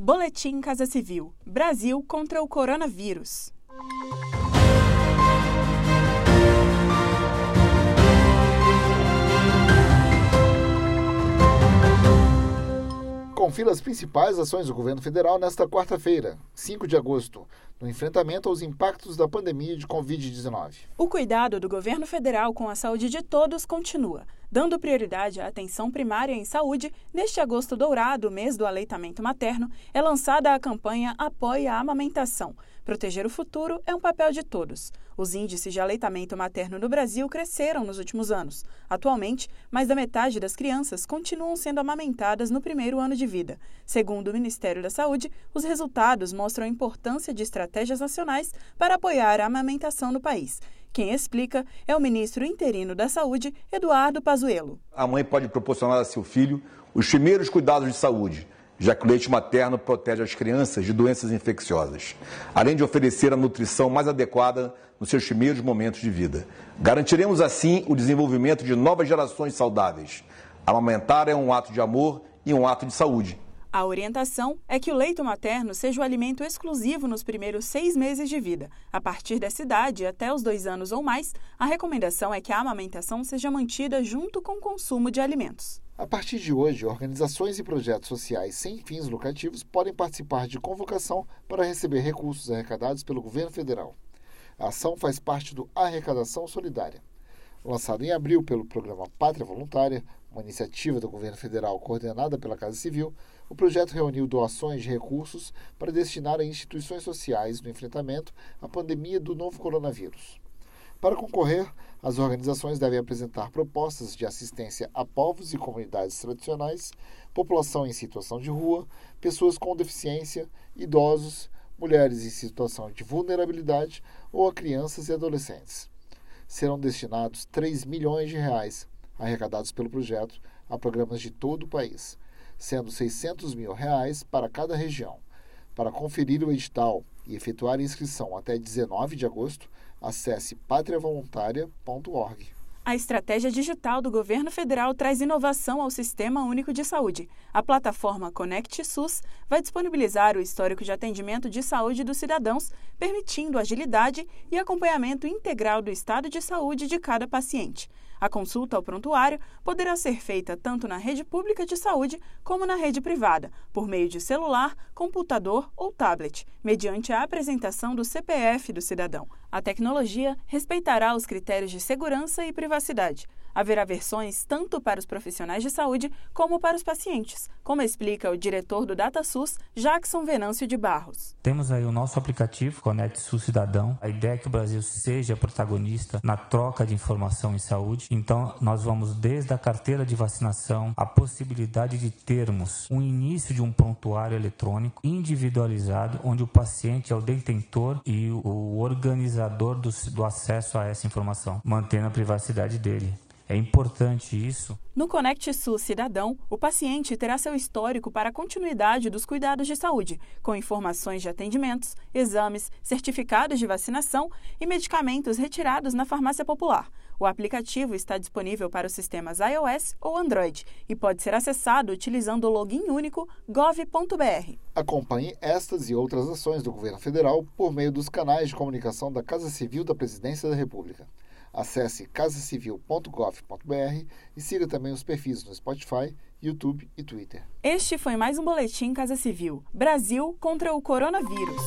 Boletim Casa Civil: Brasil contra o coronavírus. Confira as principais ações do governo federal nesta quarta-feira, 5 de agosto, no enfrentamento aos impactos da pandemia de Covid-19. O cuidado do governo federal com a saúde de todos continua. Dando prioridade à atenção primária em saúde, neste agosto dourado, mês do aleitamento materno, é lançada a campanha Apoie a Amamentação. Proteger o futuro é um papel de todos. Os índices de aleitamento materno no Brasil cresceram nos últimos anos. Atualmente, mais da metade das crianças continuam sendo amamentadas no primeiro ano de vida. Segundo o Ministério da Saúde, os resultados mostram a importância de estratégias nacionais para apoiar a amamentação no país. Quem explica é o ministro interino da Saúde, Eduardo Pazuello. A mãe pode proporcionar a seu filho os primeiros cuidados de saúde, já que o leite materno protege as crianças de doenças infecciosas, além de oferecer a nutrição mais adequada nos seus primeiros momentos de vida. Garantiremos assim o desenvolvimento de novas gerações saudáveis. Amamentar é um ato de amor e um ato de saúde. A orientação é que o leito materno seja o alimento exclusivo nos primeiros seis meses de vida. A partir dessa idade, até os dois anos ou mais, a recomendação é que a amamentação seja mantida junto com o consumo de alimentos. A partir de hoje, organizações e projetos sociais sem fins lucrativos podem participar de convocação para receber recursos arrecadados pelo governo federal. A ação faz parte do Arrecadação Solidária. Lançado em abril pelo programa Pátria Voluntária, uma iniciativa do governo federal coordenada pela Casa Civil, o projeto reuniu doações de recursos para destinar a instituições sociais no enfrentamento à pandemia do novo coronavírus. Para concorrer, as organizações devem apresentar propostas de assistência a povos e comunidades tradicionais, população em situação de rua, pessoas com deficiência, idosos, mulheres em situação de vulnerabilidade ou a crianças e adolescentes. Serão destinados 3 milhões de reais arrecadados pelo projeto a programas de todo o país, sendo 600 mil reais para cada região. Para conferir o edital e efetuar a inscrição até 19 de agosto, acesse patriavoluntaria.org. A estratégia digital do governo federal traz inovação ao Sistema Único de Saúde. A plataforma Conect SUS vai disponibilizar o histórico de atendimento de saúde dos cidadãos, permitindo agilidade e acompanhamento integral do estado de saúde de cada paciente. A consulta ao prontuário poderá ser feita tanto na rede pública de saúde como na rede privada, por meio de celular, computador ou tablet, mediante a apresentação do CPF do cidadão. A tecnologia respeitará os critérios de segurança e privacidade. Haverá versões tanto para os profissionais de saúde como para os pacientes, como explica o diretor do DataSUS, Jackson Venâncio de Barros. Temos aí o nosso aplicativo Conect SUS Cidadão. A ideia é que o Brasil seja protagonista na troca de informação em saúde. Então, nós vamos desde a carteira de vacinação, a possibilidade de termos um início de um prontuário eletrônico individualizado, onde o paciente é o detentor e o organizador do, do acesso a essa informação, mantendo a privacidade dele. É importante isso. No Conect SUS Cidadão, o paciente terá seu histórico para a continuidade dos cuidados de saúde, com informações de atendimentos, exames, certificados de vacinação e medicamentos retirados na farmácia popular. O aplicativo está disponível para os sistemas iOS ou Android e pode ser acessado utilizando o login único gov.br. Acompanhe estas e outras ações do governo federal por meio dos canais de comunicação da Casa Civil da Presidência da República. Acesse casacivil.gov.br e siga também os perfis no Spotify, YouTube e Twitter. Este foi mais um Boletim Casa Civil Brasil contra o coronavírus.